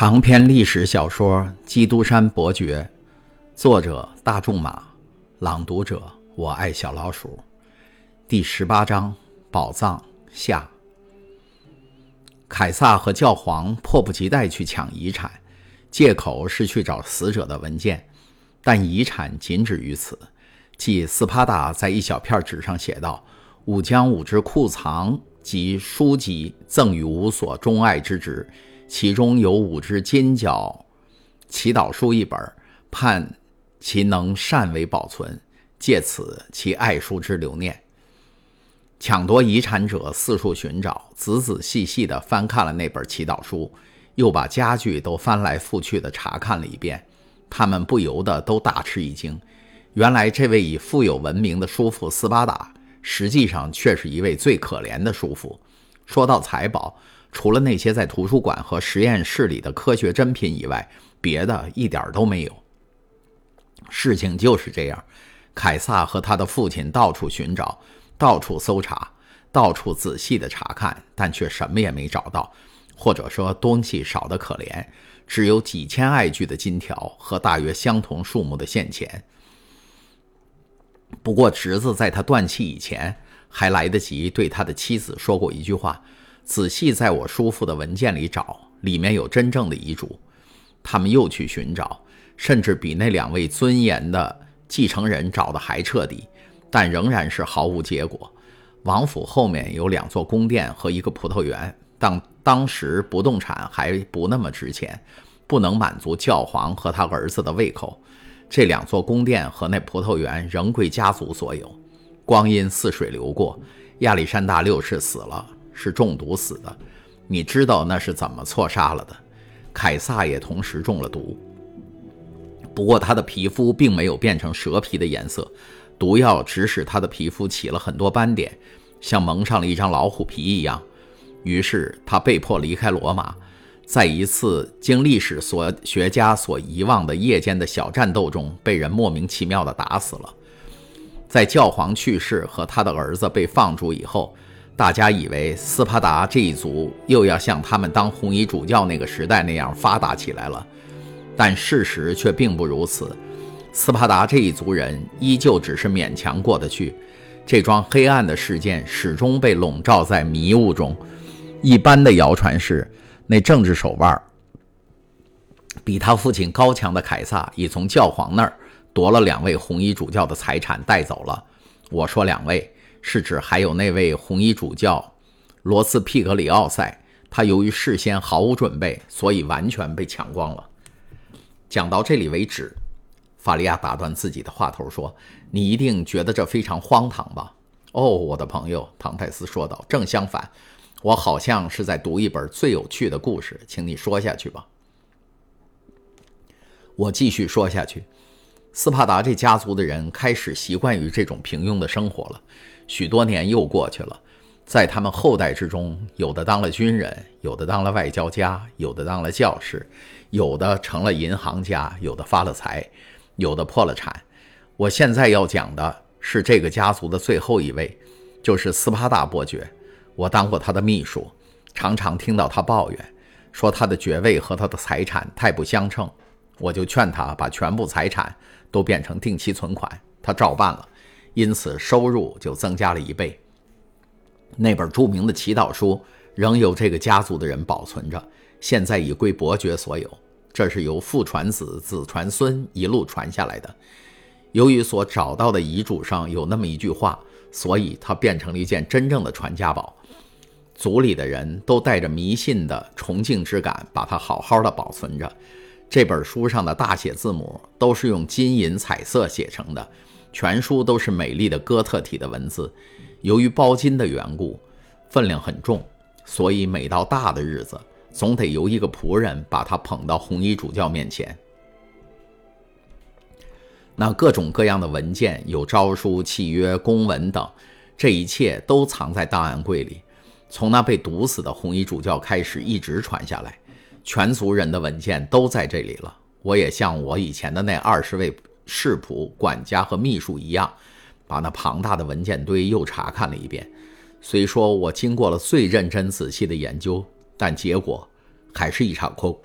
长篇历史小说《基督山伯爵》，作者大仲马，朗读者我爱小老鼠。第十八章：宝藏下。凯撒和教皇迫不及待去抢遗产，借口是去找死者的文件，但遗产仅止于此。即斯帕达在一小片纸上写道：“吾将吾之库藏及书籍赠与吾所钟爱之职。”其中有五只金角祈祷书一本，盼其能善为保存，借此其爱书之留念。抢夺遗产者四处寻找，仔仔细细地翻看了那本祈祷书，又把家具都翻来覆去地查看了一遍。他们不由得都大吃一惊，原来这位以富有闻名的叔父斯巴达，实际上却是一位最可怜的叔父。说到财宝。除了那些在图书馆和实验室里的科学珍品以外，别的一点都没有。事情就是这样，凯撒和他的父亲到处寻找，到处搜查，到处仔细的查看，但却什么也没找到，或者说东西少得可怜，只有几千艾具的金条和大约相同数目的现钱。不过侄子在他断气以前，还来得及对他的妻子说过一句话。仔细在我叔父的文件里找，里面有真正的遗嘱。他们又去寻找，甚至比那两位尊严的继承人找的还彻底，但仍然是毫无结果。王府后面有两座宫殿和一个葡萄园，但当时不动产还不那么值钱，不能满足教皇和他儿子的胃口。这两座宫殿和那葡萄园仍归家族所有。光阴似水流过，亚历山大六世死了。是中毒死的，你知道那是怎么错杀了的？凯撒也同时中了毒，不过他的皮肤并没有变成蛇皮的颜色，毒药只使他的皮肤起了很多斑点，像蒙上了一张老虎皮一样。于是他被迫离开罗马，在一次经历史所学家所遗忘的夜间的小战斗中，被人莫名其妙地打死了。在教皇去世和他的儿子被放逐以后。大家以为斯帕达这一族又要像他们当红衣主教那个时代那样发达起来了，但事实却并不如此。斯帕达这一族人依旧只是勉强过得去。这桩黑暗的事件始终被笼罩在迷雾中。一般的谣传是，那政治手腕比他父亲高强的凯撒已从教皇那儿夺了两位红衣主教的财产带走了。我说两位。是指还有那位红衣主教罗斯皮格里奥塞，他由于事先毫无准备，所以完全被抢光了。讲到这里为止，法利亚打断自己的话头说：“你一定觉得这非常荒唐吧？”“哦，我的朋友。”唐泰斯说道，“正相反，我好像是在读一本最有趣的故事，请你说下去吧。”我继续说下去。斯帕达这家族的人开始习惯于这种平庸的生活了。许多年又过去了，在他们后代之中，有的当了军人，有的当了外交家，有的当了教师，有的成了银行家，有的发了财，有的破了产。我现在要讲的是这个家族的最后一位，就是斯巴达伯爵。我当过他的秘书，常常听到他抱怨，说他的爵位和他的财产太不相称。我就劝他把全部财产都变成定期存款，他照办了。因此，收入就增加了一倍。那本著名的祈祷书仍由这个家族的人保存着，现在已归伯爵所有。这是由父传子、子传孙一路传下来的。由于所找到的遗嘱上有那么一句话，所以它变成了一件真正的传家宝。族里的人都带着迷信的崇敬之感，把它好好的保存着。这本书上的大写字母都是用金银彩色写成的。全书都是美丽的哥特体的文字，由于包金的缘故，分量很重，所以每到大的日子，总得由一个仆人把它捧到红衣主教面前。那各种各样的文件，有诏书、契约、公文等，这一切都藏在档案柜里。从那被毒死的红衣主教开始，一直传下来，全族人的文件都在这里了。我也像我以前的那二十位。侍仆、管家和秘书一样，把那庞大的文件堆又查看了一遍。虽说我经过了最认真仔细的研究，但结果还是一场空。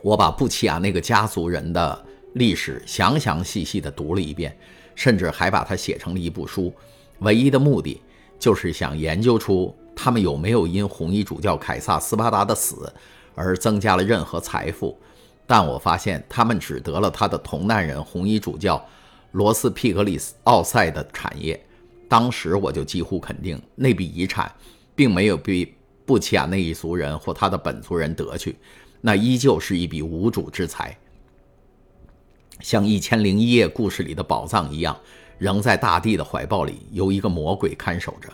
我把布奇亚那个家族人的历史详详细细地读了一遍，甚至还把它写成了一部书。唯一的目的就是想研究出他们有没有因红衣主教凯撒·斯巴达的死而增加了任何财富。但我发现他们只得了他的同难人红衣主教罗斯皮格里斯奥塞的产业。当时我就几乎肯定，那笔遗产并没有被布奇亚那一族人或他的本族人得去。那依旧是一笔无主之财，像《一千零一夜》故事里的宝藏一样，仍在大地的怀抱里，由一个魔鬼看守着。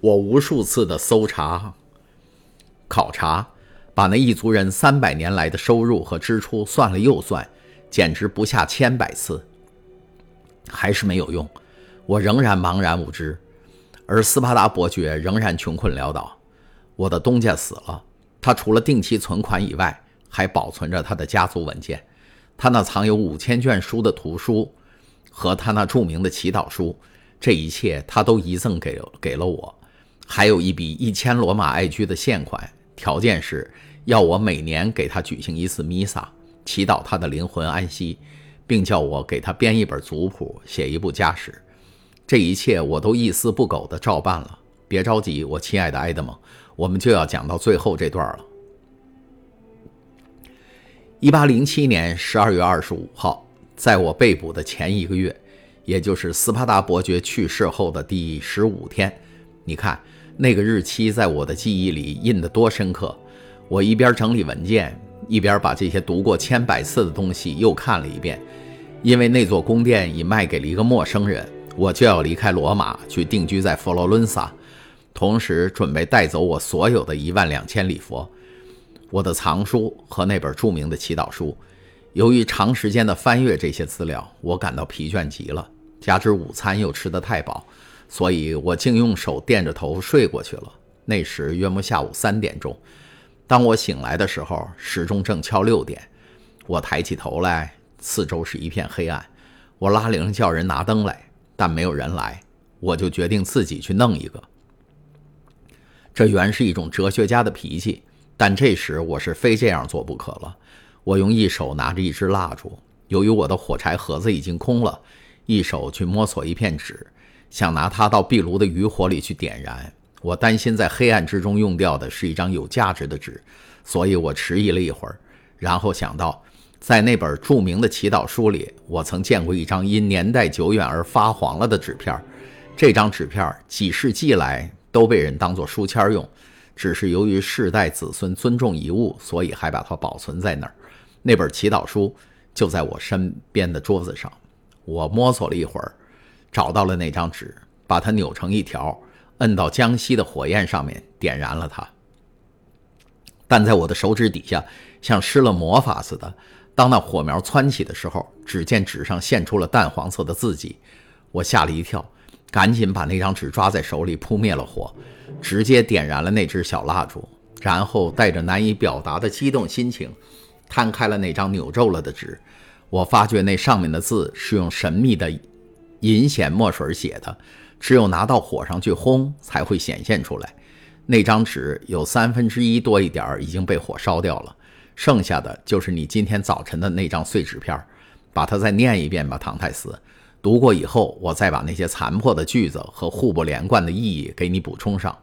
我无数次的搜查、考察，把那一族人三百年来的收入和支出算了又算，简直不下千百次，还是没有用。我仍然茫然无知，而斯巴达伯爵仍然穷困潦倒。我的东家死了。他除了定期存款以外，还保存着他的家族文件。他那藏有五千卷书的图书，和他那著名的祈祷书，这一切他都遗赠给给了我。还有一笔一千罗马爱居的现款，条件是要我每年给他举行一次弥撒，祈祷他的灵魂安息，并叫我给他编一本族谱，写一部家史。这一切我都一丝不苟地照办了。别着急，我亲爱的埃德蒙。我们就要讲到最后这段了。一八零七年十二月二十五号，在我被捕的前一个月，也就是斯巴达伯爵去世后的第十五天，你看那个日期在我的记忆里印得多深刻。我一边整理文件，一边把这些读过千百次的东西又看了一遍。因为那座宫殿已卖给了一个陌生人，我就要离开罗马去定居在佛罗伦萨。同时准备带走我所有的一万两千里佛，我的藏书和那本著名的祈祷书。由于长时间的翻阅这些资料，我感到疲倦极了，加之午餐又吃得太饱，所以我竟用手垫着头睡过去了。那时约莫下午三点钟，当我醒来的时候，时钟正敲六点。我抬起头来，四周是一片黑暗。我拉铃叫人拿灯来，但没有人来，我就决定自己去弄一个。这原是一种哲学家的脾气，但这时我是非这样做不可了。我用一手拿着一支蜡烛，由于我的火柴盒子已经空了，一手去摸索一片纸，想拿它到壁炉的余火里去点燃。我担心在黑暗之中用掉的是一张有价值的纸，所以我迟疑了一会儿，然后想到，在那本著名的祈祷书里，我曾见过一张因年代久远而发黄了的纸片。这张纸片几世纪来。都被人当作书签用，只是由于世代子孙尊重遗物，所以还把它保存在那儿。那本祈祷书就在我身边的桌子上。我摸索了一会儿，找到了那张纸，把它扭成一条，摁到江西的火焰上面，点燃了它。但在我的手指底下，像施了魔法似的，当那火苗窜起的时候，只见纸上现出了淡黄色的字迹。我吓了一跳。赶紧把那张纸抓在手里，扑灭了火，直接点燃了那支小蜡烛，然后带着难以表达的激动心情，摊开了那张扭皱了的纸。我发觉那上面的字是用神秘的银显墨水写的，只有拿到火上去烘才会显现出来。那张纸有三分之一多一点已经被火烧掉了，剩下的就是你今天早晨的那张碎纸片。把它再念一遍吧，唐泰斯。读过以后，我再把那些残破的句子和互不连贯的意义给你补充上。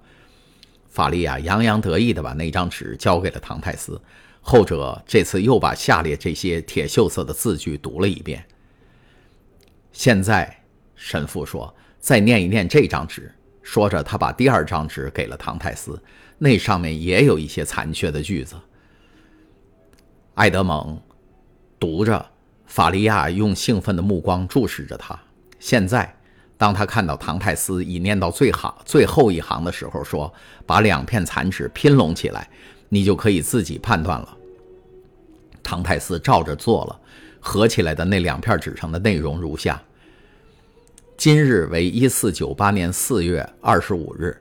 法利亚洋洋得意地把那张纸交给了唐泰斯，后者这次又把下列这些铁锈色的字句读了一遍。现在，神父说：“再念一念这张纸。”说着，他把第二张纸给了唐泰斯，那上面也有一些残缺的句子。艾德蒙读着。法利亚用兴奋的目光注视着他。现在，当他看到唐泰斯已念到最好最后一行的时候，说：“把两片残纸拼拢起来，你就可以自己判断了。”唐泰斯照着做了，合起来的那两片纸上的内容如下：今日为一四九八年四月二十五日，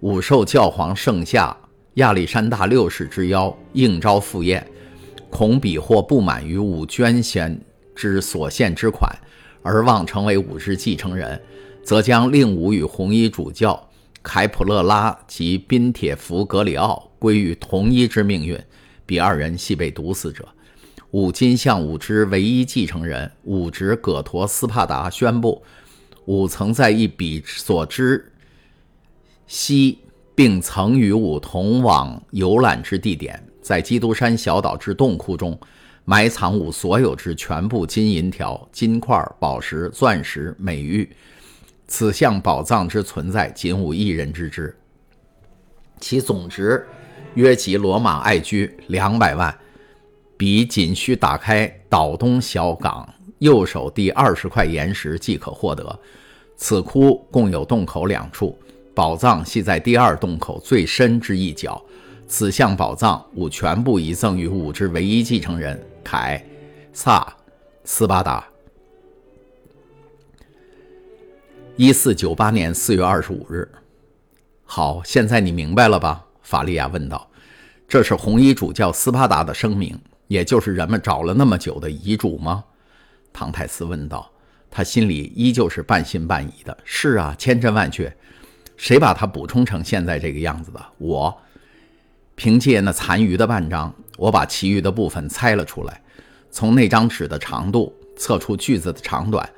武受教皇圣下亚历山大六世之邀，应召赴宴。恐彼或不满于吾捐献之所献之款，而望成为吾之继承人，则将令吾与红衣主教凯普勒拉及宾铁弗格里奥归于同一之命运，彼二人系被毒死者。武金向武之唯一继承人武侄葛陀斯帕达宣布，吾曾在一笔所知悉，并曾与吾同往游览之地点，在基督山小岛之洞窟中埋藏吾所有之全部金银条、金块、宝石、钻石、美玉。此项宝藏之存在，仅吾一人知之。其总值约及罗马爱居两百万。彼仅需打开岛东小港右手第二十块岩石即可获得。此窟共有洞口两处，宝藏系在第二洞口最深之一角。此项宝藏吾全部遗赠于吾之唯一继承人凯撒斯巴达。一四九八年四月二十五日。好，现在你明白了吧？法利亚问道。这是红衣主教斯巴达的声明。也就是人们找了那么久的遗嘱吗？唐泰斯问道。他心里依旧是半信半疑的。是啊，千真万确。谁把它补充成现在这个样子的？我。凭借那残余的半张，我把其余的部分猜了出来。从那张纸的长度测出句子的长短，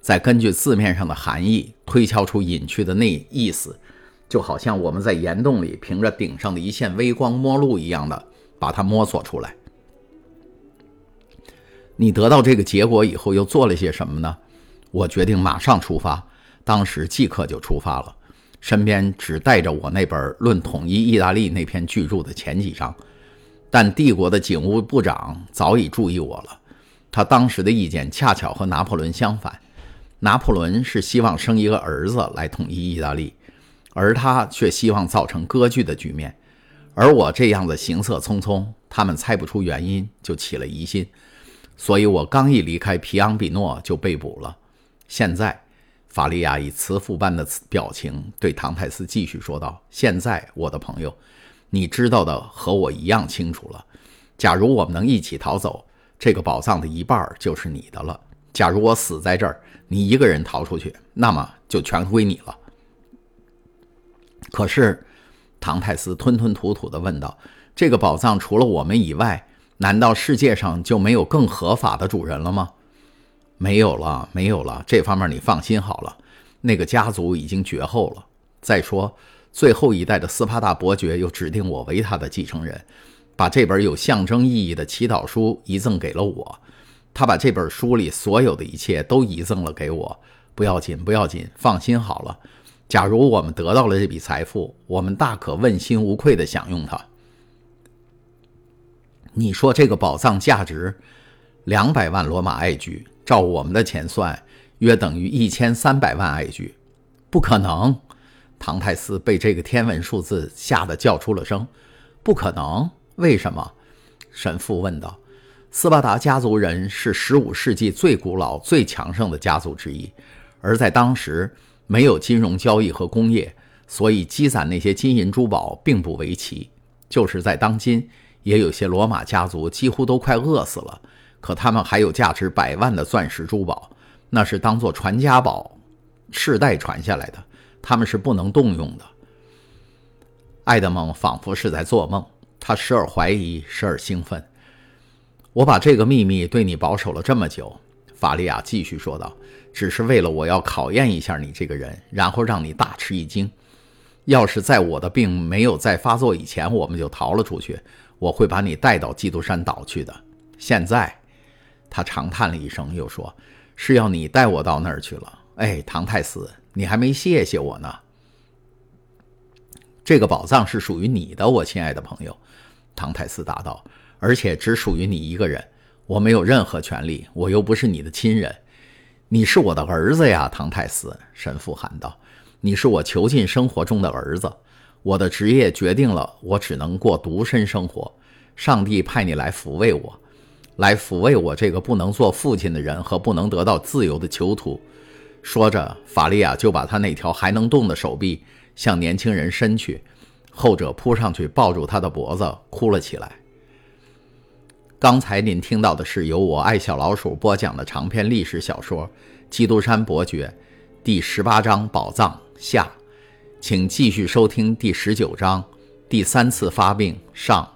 再根据字面上的含义推敲出隐去的那意思，就好像我们在岩洞里凭着顶上的一线微光摸路一样的，把它摸索出来。你得到这个结果以后又做了些什么呢？我决定马上出发，当时即刻就出发了，身边只带着我那本《论统一意大利》那篇巨著的前几章。但帝国的警务部长早已注意我了，他当时的意见恰巧和拿破仑相反。拿破仑是希望生一个儿子来统一意大利，而他却希望造成割据的局面。而我这样的行色匆匆，他们猜不出原因，就起了疑心。所以我刚一离开皮昂比诺就被捕了。现在，法利亚以慈父般的表情对唐泰斯继续说道：“现在，我的朋友，你知道的和我一样清楚了。假如我们能一起逃走，这个宝藏的一半就是你的了。假如我死在这儿，你一个人逃出去，那么就全归你了。”可是，唐泰斯吞吞吐吐地问道：“这个宝藏除了我们以外？”难道世界上就没有更合法的主人了吗？没有了，没有了。这方面你放心好了，那个家族已经绝后了。再说，最后一代的斯巴达伯爵又指定我为他的继承人，把这本有象征意义的祈祷书遗赠给了我。他把这本书里所有的一切都遗赠了给我。不要紧，不要紧，放心好了。假如我们得到了这笔财富，我们大可问心无愧地享用它。你说这个宝藏价值两百万罗马爱居，照我们的钱算，约等于一千三百万爱居。不可能！唐泰斯被这个天文数字吓得叫出了声。不可能？为什么？神父问道。斯巴达家族人是十五世纪最古老、最强盛的家族之一，而在当时没有金融交易和工业，所以积攒那些金银珠宝并不为奇。就是在当今。也有些罗马家族几乎都快饿死了，可他们还有价值百万的钻石珠宝，那是当做传家宝，世代传下来的，他们是不能动用的。爱德蒙仿佛是在做梦，他时而怀疑，时而兴奋。我把这个秘密对你保守了这么久，法利亚继续说道，只是为了我要考验一下你这个人，然后让你大吃一惊。要是在我的病没有再发作以前，我们就逃了出去。我会把你带到基督山岛去的。现在，他长叹了一声，又说：“是要你带我到那儿去了。”哎，唐太斯，你还没谢谢我呢。这个宝藏是属于你的，我亲爱的朋友。”唐太斯答道，“而且只属于你一个人，我没有任何权利，我又不是你的亲人。你是我的儿子呀，唐太斯。”神父喊道，“你是我囚禁生活中的儿子。”我的职业决定了我只能过独身生活。上帝派你来抚慰我，来抚慰我这个不能做父亲的人和不能得到自由的囚徒。说着，法利亚就把他那条还能动的手臂向年轻人伸去，后者扑上去抱住他的脖子，哭了起来。刚才您听到的是由我爱小老鼠播讲的长篇历史小说《基督山伯爵》第十八章“宝藏”下。请继续收听第十九章，第三次发病上。